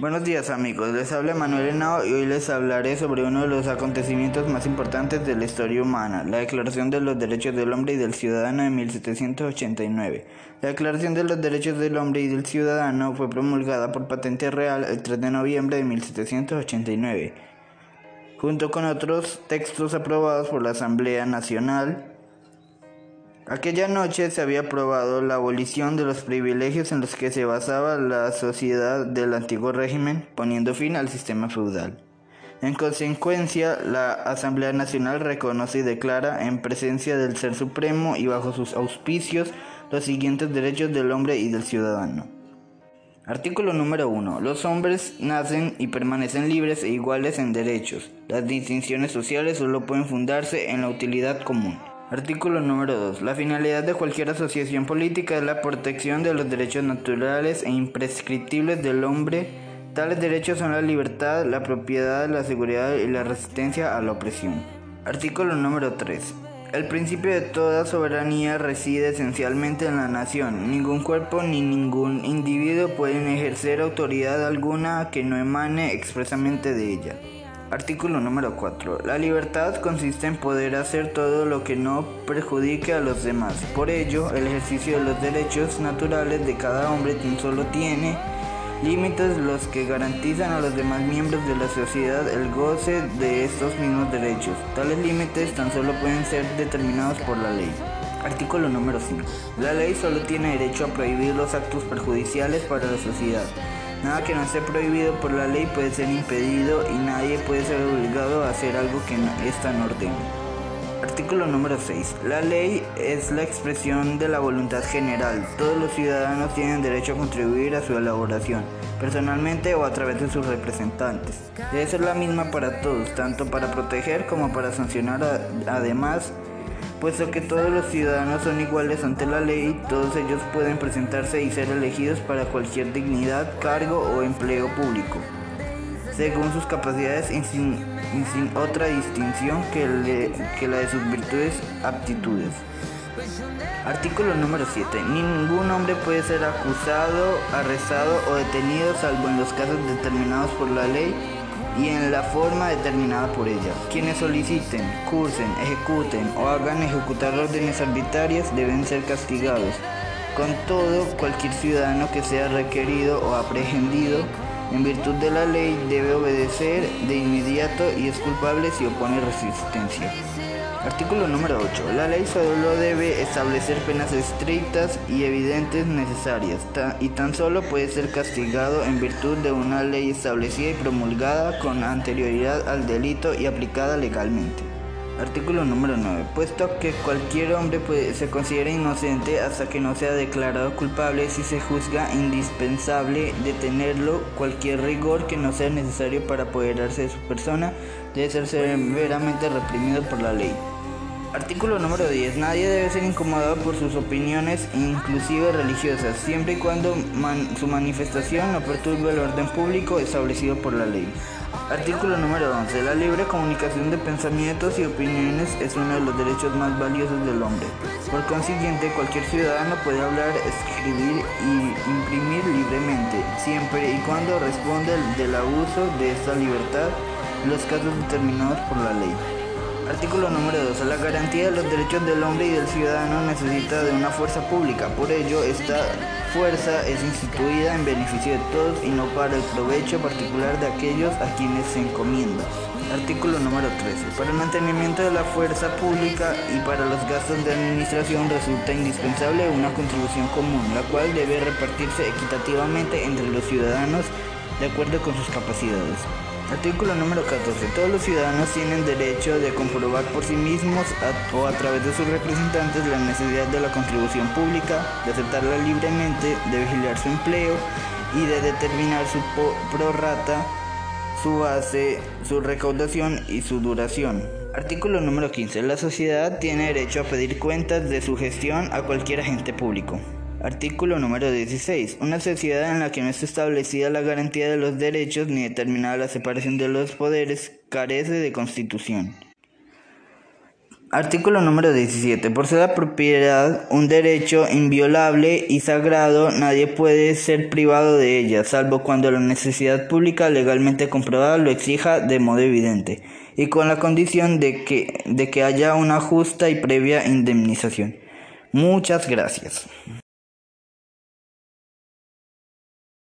Buenos días amigos, les habla Manuel Henao y hoy les hablaré sobre uno de los acontecimientos más importantes de la historia humana, la Declaración de los Derechos del Hombre y del Ciudadano de 1789. La Declaración de los Derechos del Hombre y del Ciudadano fue promulgada por patente real el 3 de noviembre de 1789, junto con otros textos aprobados por la Asamblea Nacional Aquella noche se había aprobado la abolición de los privilegios en los que se basaba la sociedad del antiguo régimen, poniendo fin al sistema feudal. En consecuencia, la Asamblea Nacional reconoce y declara en presencia del Ser Supremo y bajo sus auspicios los siguientes derechos del hombre y del ciudadano. Artículo número 1. Los hombres nacen y permanecen libres e iguales en derechos. Las distinciones sociales solo pueden fundarse en la utilidad común. Artículo número 2. La finalidad de cualquier asociación política es la protección de los derechos naturales e imprescriptibles del hombre. Tales derechos son la libertad, la propiedad, la seguridad y la resistencia a la opresión. Artículo número 3. El principio de toda soberanía reside esencialmente en la nación. Ningún cuerpo ni ningún individuo pueden ejercer autoridad alguna que no emane expresamente de ella. Artículo número 4. La libertad consiste en poder hacer todo lo que no perjudique a los demás. Por ello, el ejercicio de los derechos naturales de cada hombre tan solo tiene límites los que garantizan a los demás miembros de la sociedad el goce de estos mismos derechos. Tales límites tan solo pueden ser determinados por la ley. Artículo número 5. La ley solo tiene derecho a prohibir los actos perjudiciales para la sociedad. Nada que no esté prohibido por la ley puede ser impedido y nadie puede ser obligado a hacer algo que no está en orden. Artículo número 6. La ley es la expresión de la voluntad general. Todos los ciudadanos tienen derecho a contribuir a su elaboración, personalmente o a través de sus representantes. Debe ser la misma para todos, tanto para proteger como para sancionar. Además, Puesto que todos los ciudadanos son iguales ante la ley, todos ellos pueden presentarse y ser elegidos para cualquier dignidad, cargo o empleo público, según sus capacidades y sin, otra distinción que, que la de sus virtudes aptitudes. Artículo número 7. Ningún hombre puede ser acusado, arrestado o detenido salvo en los casos determinados por la ley y en la forma determinada por ella. Quienes soliciten, cursen, ejecuten o hagan ejecutar órdenes arbitrarias deben ser castigados. Con todo, cualquier ciudadano que sea requerido o aprehendido en virtud de la ley debe obedecer de inmediato y es culpable si opone resistencia. Artículo número 8. La ley solo debe establecer penas estrictas y evidentes necesarias y tan solo puede ser castigado en virtud de una ley establecida y promulgada con anterioridad al delito y aplicada legalmente. Artículo número 9. Puesto que cualquier hombre se considera inocente hasta que no sea declarado culpable, si se juzga indispensable detenerlo, cualquier rigor que no sea necesario para apoderarse de su persona debe ser severamente reprimido por la ley. Artículo número 10. Nadie debe ser incomodado por sus opiniones, inclusive religiosas, siempre y cuando su manifestación no perturbe el orden público establecido por la ley. Artículo número 11. La libre comunicación de pensamientos y opiniones es uno de los derechos más valiosos del hombre. Por consiguiente, cualquier ciudadano puede hablar, escribir y imprimir libremente, siempre y cuando responda del abuso de esta libertad en los casos determinados por la ley. Artículo número 2. La garantía de los derechos del hombre y del ciudadano necesita de una fuerza pública. Por ello, esta fuerza es instituida en beneficio de todos y no para el provecho particular de aquellos a quienes se encomienda. Artículo número 13. Para el mantenimiento de la fuerza pública y para los gastos de administración resulta indispensable una contribución común, la cual debe repartirse equitativamente entre los ciudadanos de acuerdo con sus capacidades. Artículo número 14. Todos los ciudadanos tienen derecho de comprobar por sí mismos o a través de sus representantes la necesidad de la contribución pública, de aceptarla libremente, de vigilar su empleo y de determinar su prorata, su base, su recaudación y su duración. Artículo número 15. La sociedad tiene derecho a pedir cuentas de su gestión a cualquier agente público. Artículo número 16. Una sociedad en la que no está establecida la garantía de los derechos ni determinada la separación de los poderes carece de constitución. Artículo número 17. Por ser la propiedad un derecho inviolable y sagrado, nadie puede ser privado de ella, salvo cuando la necesidad pública legalmente comprobada lo exija de modo evidente, y con la condición de que, de que haya una justa y previa indemnización. Muchas gracias.